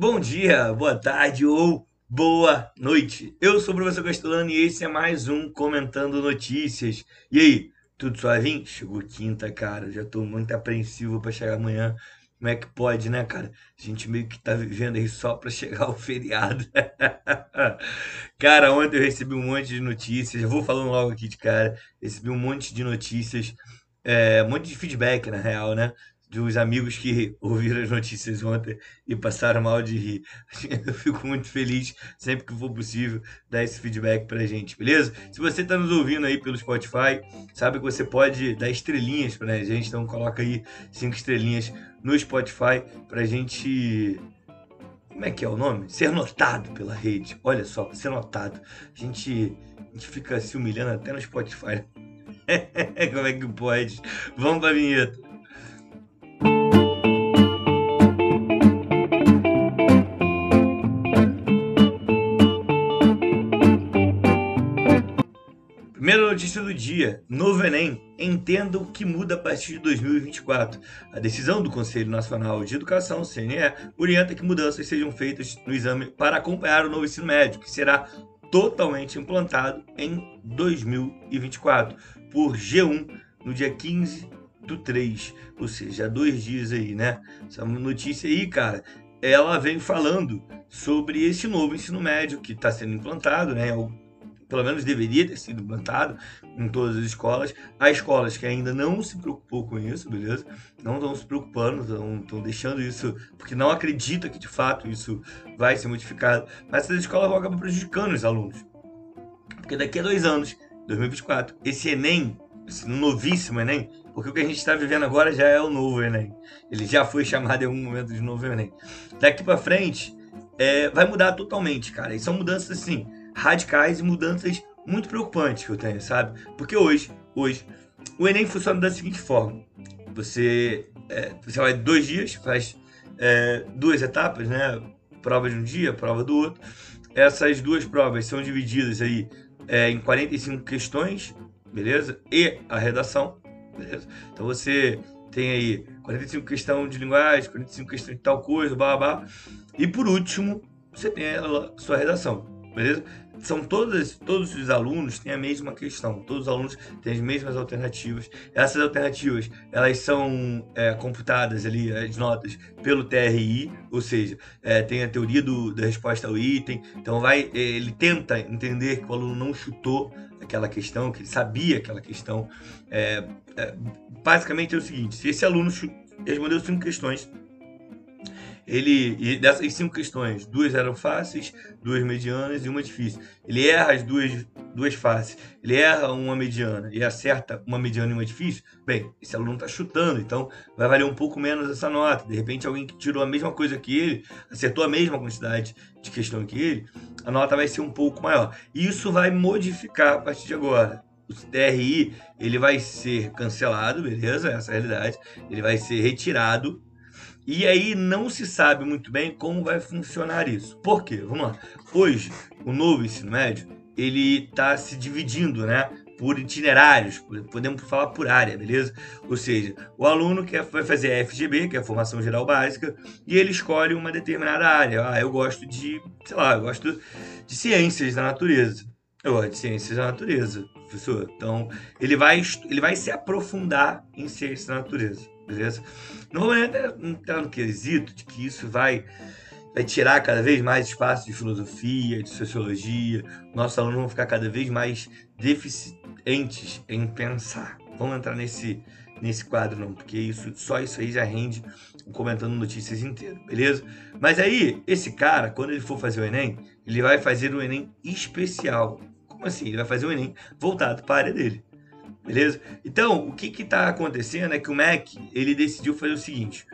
Bom dia, boa tarde ou boa noite. Eu sou o professor Castellano e esse é mais um Comentando Notícias. E aí, tudo suavinho? Chegou quinta, cara. Já tô muito apreensivo para chegar amanhã. Como é que pode, né, cara? A gente meio que tá vivendo aí só para chegar o feriado. cara, ontem eu recebi um monte de notícias. Eu vou falando logo aqui de cara. Recebi um monte de notícias, é, um monte de feedback, na real, né? Dos amigos que ouviram as notícias ontem e passaram mal de rir. Eu fico muito feliz sempre que for possível dar esse feedback pra gente, beleza? Se você tá nos ouvindo aí pelo Spotify, sabe que você pode dar estrelinhas pra gente, então coloca aí cinco estrelinhas no Spotify pra gente como é que é o nome? Ser notado pela rede. Olha só, ser notado. A gente, a gente fica se humilhando até no Spotify. Como é que pode? Vamos pra vinheta. Dia: Novo Enem. Entenda o que muda a partir de 2024. A decisão do Conselho Nacional de Educação, CNE, orienta que mudanças sejam feitas no exame para acompanhar o novo ensino médio, que será totalmente implantado em 2024, por G1, no dia 15 do 3, ou seja, há dois dias aí, né? Essa notícia aí, cara, ela vem falando sobre esse novo ensino médio que está sendo implantado, né? Pelo menos deveria ter sido implantado em todas as escolas. Há escolas que ainda não se preocupou com isso, beleza? Não estão se preocupando, estão deixando isso, porque não acredita que de fato isso vai ser modificado. Mas essas escolas vão acabar prejudicando os alunos. Porque daqui a dois anos, 2024, esse Enem, esse novíssimo Enem, porque o que a gente está vivendo agora já é o novo Enem. Ele já foi chamado em algum momento de novo Enem. Daqui para frente, é, vai mudar totalmente, cara. E são mudanças assim radicais e mudanças muito preocupantes que eu tenho, sabe? Porque hoje, hoje, o Enem funciona da seguinte forma: você, é, você vai dois dias, faz é, duas etapas, né? Prova de um dia, prova do outro. Essas duas provas são divididas aí é, em 45 questões, beleza? E a redação, beleza? Então você tem aí 45 questões de linguagem, 45 questões de tal coisa, blá blá. E por último, você tem a sua redação, beleza? São todas, todos os alunos têm a mesma questão, todos os alunos têm as mesmas alternativas. Essas alternativas, elas são é, computadas ali, as notas, pelo TRI, ou seja, é, tem a teoria do, da resposta ao item, então vai, ele tenta entender que o aluno não chutou aquela questão, que ele sabia aquela questão. É, é basicamente é o seguinte, se esse aluno respondeu cinco questões, ele e dessas cinco questões, duas eram fáceis, duas medianas e uma difícil. Ele erra as duas, duas fáceis, ele erra uma mediana e acerta uma mediana e uma difícil. Bem, esse aluno está chutando, então vai valer um pouco menos essa nota. De repente, alguém que tirou a mesma coisa que ele, acertou a mesma quantidade de questão que ele, a nota vai ser um pouco maior. E isso vai modificar a partir de agora o TRI ele vai ser cancelado, beleza? Essa é a realidade. Ele vai ser retirado e aí não se sabe muito bem como vai funcionar isso. Por quê? Vamos lá. Hoje, o novo ensino médio, ele está se dividindo, né? Por itinerários, podemos falar por área, beleza? Ou seja, o aluno quer, vai fazer a FGB, que é a Formação Geral Básica, e ele escolhe uma determinada área. Ah, eu gosto de, sei lá, eu gosto de ciências da natureza. Eu gosto de ciências da natureza, professor. Então, ele vai, ele vai se aprofundar em ciências da natureza beleza? Não vou entrar no quesito de que isso vai, vai tirar cada vez mais espaço de filosofia, de sociologia, nossos alunos vão ficar cada vez mais deficientes em pensar. Vamos entrar nesse, nesse quadro não, porque isso, só isso aí já rende comentando notícias inteiro, beleza? Mas aí, esse cara, quando ele for fazer o Enem, ele vai fazer o Enem especial. Como assim? Ele vai fazer o Enem voltado para a área dele. Beleza? Então, o que está acontecendo é que o MEC ele decidiu fazer o seguinte: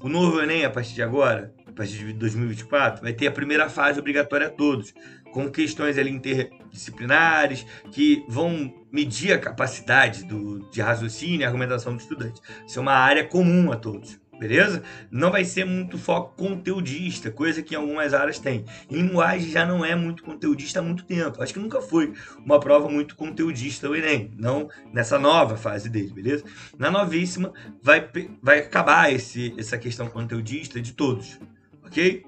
o novo Enem, a partir de agora, a partir de 2024, vai ter a primeira fase obrigatória a todos, com questões ali interdisciplinares que vão medir a capacidade do, de raciocínio e argumentação do estudante. Isso é uma área comum a todos beleza? Não vai ser muito foco conteudista, coisa que em algumas áreas tem. linguagem já não é muito conteudista há muito tempo. Acho que nunca foi uma prova muito conteudista o Enem, não nessa nova fase dele, beleza? Na novíssima vai, vai acabar esse, essa questão conteudista de todos, ok?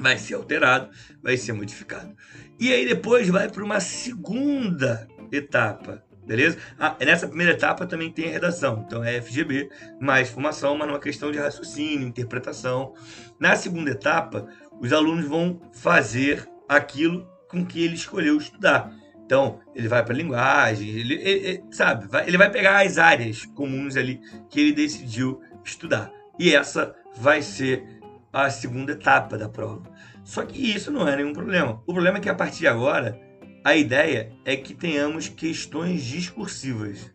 vai ser alterado, vai ser modificado. E aí depois vai para uma segunda etapa, beleza? Ah, nessa primeira etapa também tem a redação, então é FGB, mais formação, mas numa questão de raciocínio, interpretação. Na segunda etapa, os alunos vão fazer aquilo com que ele escolheu estudar. Então, ele vai para a linguagem, ele, ele, ele, sabe, vai, ele vai pegar as áreas comuns ali que ele decidiu estudar. E essa vai ser a segunda etapa da prova. Só que isso não é nenhum problema. O problema é que a partir de agora, a ideia é que tenhamos questões discursivas.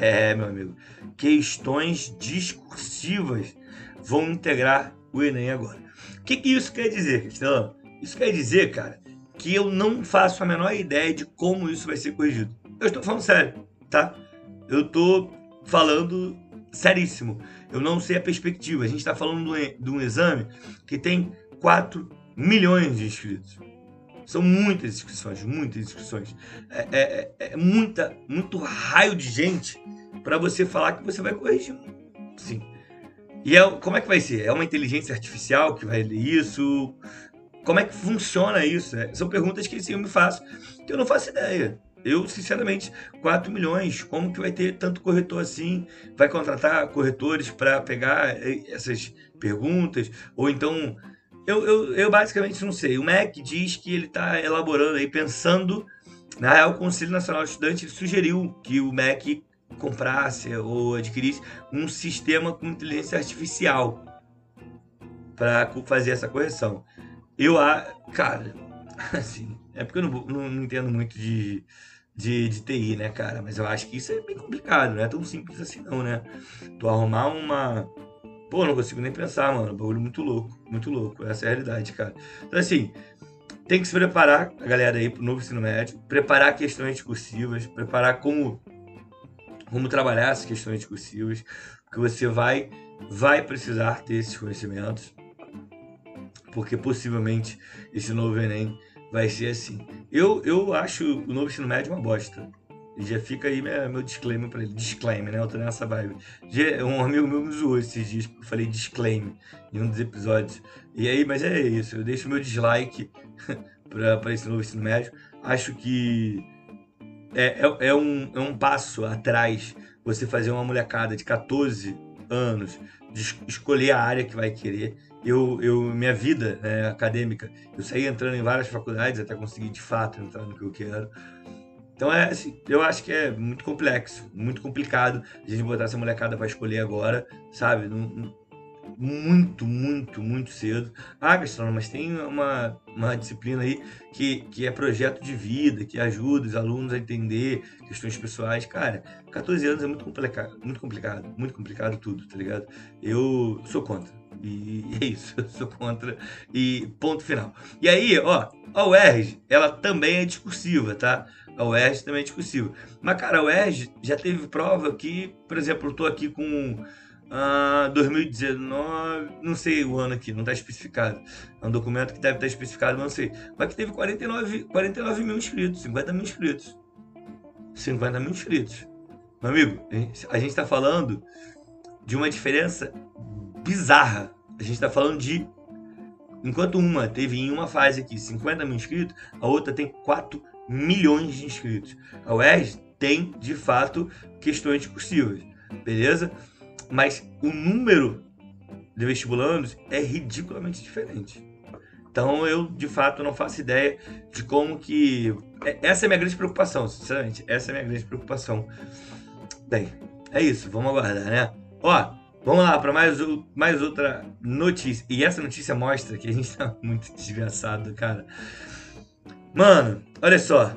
É, meu amigo, questões discursivas vão integrar o Enem agora. O que, que isso quer dizer, Cristina? Isso quer dizer, cara, que eu não faço a menor ideia de como isso vai ser corrigido. Eu estou falando sério, tá? Eu estou falando seríssimo. Eu não sei a perspectiva. A gente está falando de um exame que tem 4 milhões de inscritos. São muitas inscrições, muitas inscrições. É, é, é, é muita, muito raio de gente para você falar que você vai corrigir. Sim. E é, como é que vai ser? É uma inteligência artificial que vai ler isso? Como é que funciona isso? É, são perguntas que eu me faço que eu não faço ideia. Eu, sinceramente, 4 milhões, como que vai ter tanto corretor assim? Vai contratar corretores para pegar eh, essas perguntas? Ou então, eu, eu, eu, basicamente não sei. O MEC diz que ele está elaborando aí, pensando. Na real, o Conselho Nacional de Estudantes sugeriu que o MEC comprasse ou adquirisse um sistema com inteligência artificial para fazer essa correção. Eu, cara, assim, é porque eu não, não, não entendo muito de, de, de, TI, né, cara? Mas eu acho que isso é bem complicado, não é tão simples assim, não, né? Tu arrumar uma. Pô, não consigo nem pensar, mano. Bagulho muito louco, muito louco. Essa é a realidade, cara. Então, assim, tem que se preparar, a galera aí, pro novo ensino médio, preparar questões discursivas, preparar como, como trabalhar essas questões discursivas, porque você vai, vai precisar ter esses conhecimentos porque possivelmente esse novo Enem vai ser assim. Eu, eu acho o novo ensino médio uma bosta. E já fica aí meu, disclaimer para ele. Disclaimer, né? Eu tô nessa vibe. Um amigo meu me zoou esses dias eu falei disclaimer em um dos episódios. E aí, mas é isso. Eu deixo meu dislike para esse novo ensino médio. Acho que é, é, é, um, é um passo atrás você fazer uma molecada de 14 anos de escolher a área que vai querer eu, eu minha vida né, acadêmica, eu saí entrando em várias faculdades até conseguir de fato entrar no que eu quero. Então é assim, eu acho que é muito complexo, muito complicado a gente botar essa molecada para escolher agora, sabe? muito, muito, muito cedo. Ah, Gastronoma, mas tem uma, uma disciplina aí que, que é projeto de vida, que ajuda os alunos a entender questões pessoais. Cara, 14 anos é muito complicado, muito complicado, muito complicado tudo, tá ligado? Eu sou contra. E é isso, eu sou contra. E ponto final. E aí, ó, a UERJ, ela também é discursiva, tá? A UERJ também é discursiva. Mas, cara, a UERJ já teve prova que, por exemplo, eu tô aqui com uh, 2019, não sei o ano aqui, não está especificado. É um documento que deve estar especificado, não sei. Mas que teve 49, 49 mil inscritos, 50 mil inscritos. 50 mil inscritos. Meu amigo, a gente está falando de uma diferença bizarra. A gente está falando de. Enquanto uma teve em uma fase aqui 50 mil inscritos, a outra tem 4 milhões de inscritos. A UERJ tem, de fato, questões discursivas. Beleza? Mas o número de vestibulandos é ridiculamente diferente. Então eu, de fato, não faço ideia de como que. É, essa é a minha grande preocupação, sinceramente. Essa é a minha grande preocupação. Bem, é isso, vamos aguardar, né? Ó, Vamos lá para mais, mais outra notícia. E essa notícia mostra que a gente tá muito desgraçado, cara. Mano, olha só.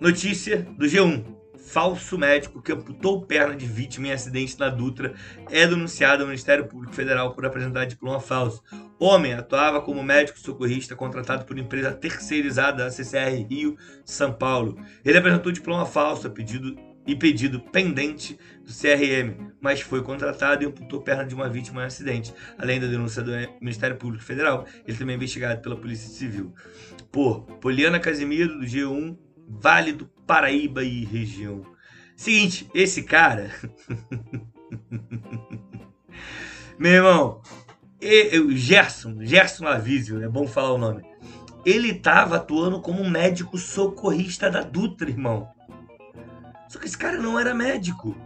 Notícia do G1. Falso médico que amputou perna de vítima em acidente na Dutra é denunciado ao Ministério Público Federal por apresentar diploma falso. Homem atuava como médico socorrista contratado por empresa terceirizada da CCR Rio, São Paulo. Ele apresentou diploma falso a pedido e pedido pendente do CRM, mas foi contratado e amputou perna de uma vítima em acidente. Além da denúncia do Ministério Público Federal, ele também é investigado pela Polícia Civil. Por Poliana Casimiro, do G1, Vale do Paraíba e região. Seguinte, esse cara. Meu irmão, e, Gerson, Gerson Avísio, é bom falar o nome. Ele estava atuando como um médico socorrista da Dutra, irmão. Só que esse cara não era médico.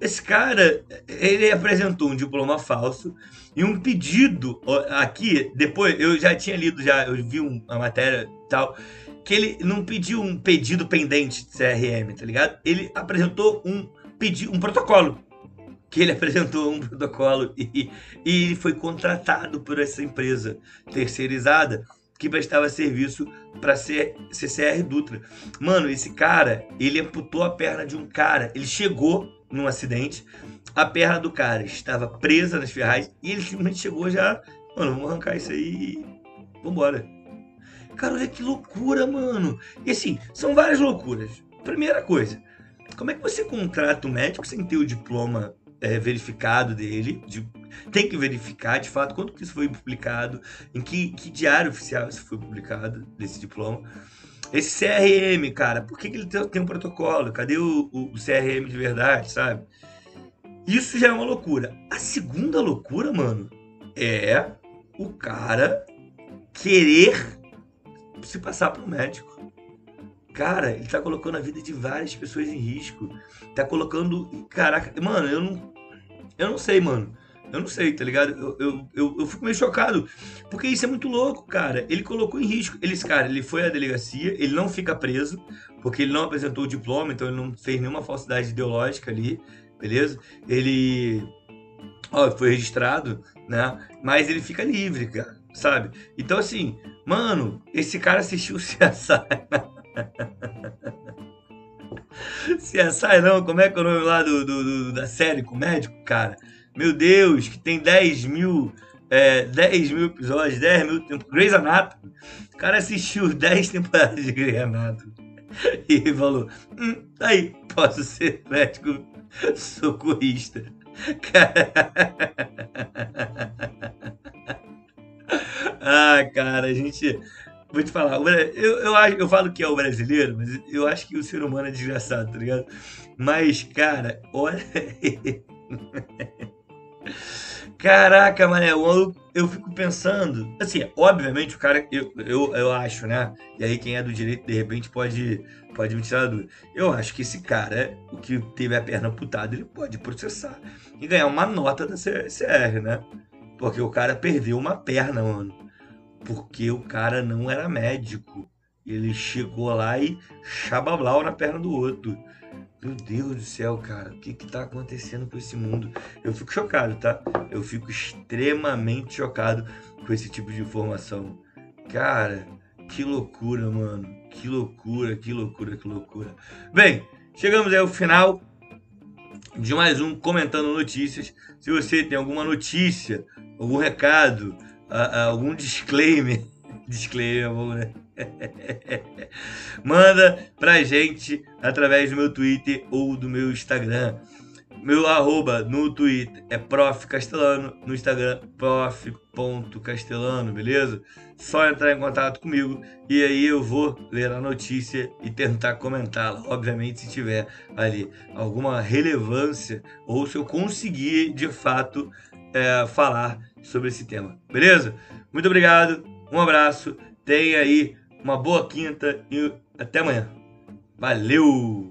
Esse cara, ele apresentou um diploma falso e um pedido aqui, depois eu já tinha lido já, eu vi uma matéria tal, que ele não pediu um pedido pendente de CRM, tá ligado? Ele apresentou um pedido, um protocolo que ele apresentou um protocolo e, e ele foi contratado por essa empresa terceirizada que prestava serviço para ser CCR Dutra. Mano, esse cara, ele amputou a perna de um cara. Ele chegou num acidente, a perna do cara estava presa nas ferragens e ele simplesmente chegou já, mano, vamos arrancar isso aí e vambora. Cara, olha que loucura, mano. E assim, são várias loucuras. Primeira coisa, como é que você contrata um médico sem ter o diploma é, verificado dele. De, tem que verificar de fato quando que isso foi publicado, em que, que diário oficial isso foi publicado, desse diploma. Esse CRM, cara, por que, que ele tem, tem um protocolo? Cadê o, o, o CRM de verdade, sabe? Isso já é uma loucura. A segunda loucura, mano, é o cara querer se passar por um médico. Cara, ele tá colocando a vida de várias pessoas em risco. Tá colocando. Caraca, mano, eu não. Eu não sei, mano. Eu não sei, tá ligado? Eu, eu, eu, eu, fico meio chocado. Porque isso é muito louco, cara. Ele colocou em risco. Ele, cara, ele foi à delegacia, ele não fica preso, porque ele não apresentou o diploma, então ele não fez nenhuma falsidade ideológica ali, beleza? Ele. Ó, foi registrado, né? Mas ele fica livre, cara, sabe? Então, assim, mano, esse cara assistiu o CSI. CSI não, como é que é o nome lá do, do, do, da série com o médico, cara? Meu Deus, que tem 10 mil, é, 10 mil episódios, 10 mil temporadas. Grey's Anatomy. O cara assistiu 10 temporadas de Grey's Anatomy. E falou, hum, tá aí, posso ser médico socorrista. Cara... Ah, cara, a gente Vou te falar, eu, eu, eu falo que é o brasileiro, mas eu acho que o ser humano é desgraçado, tá ligado? Mas, cara, olha. Caraca, mané, eu, eu fico pensando. Assim, obviamente, o cara, eu, eu, eu acho, né? E aí, quem é do direito, de repente, pode, pode me tirar dúvida. Eu acho que esse cara, o que teve a perna amputada, ele pode processar e ganhar uma nota da CR, né? Porque o cara perdeu uma perna, mano porque o cara não era médico. Ele chegou lá e chabablau na perna do outro. Meu Deus do céu, cara, o que que tá acontecendo com esse mundo? Eu fico chocado, tá? Eu fico extremamente chocado com esse tipo de informação. Cara, que loucura, mano. Que loucura, que loucura, que loucura. Bem, chegamos aí ao final de mais um Comentando Notícias. Se você tem alguma notícia, algum recado, algum disclaimer. Disclaimer, né? Manda pra gente através do meu Twitter ou do meu Instagram. Meu arroba no Twitter é Prof Castelano, no Instagram prof.castelano, beleza? Só entrar em contato comigo e aí eu vou ler a notícia e tentar comentá-la. Obviamente, se tiver ali alguma relevância ou se eu conseguir de fato é, falar sobre esse tema. Beleza? Muito obrigado, um abraço, tenha aí uma boa quinta e até amanhã. Valeu!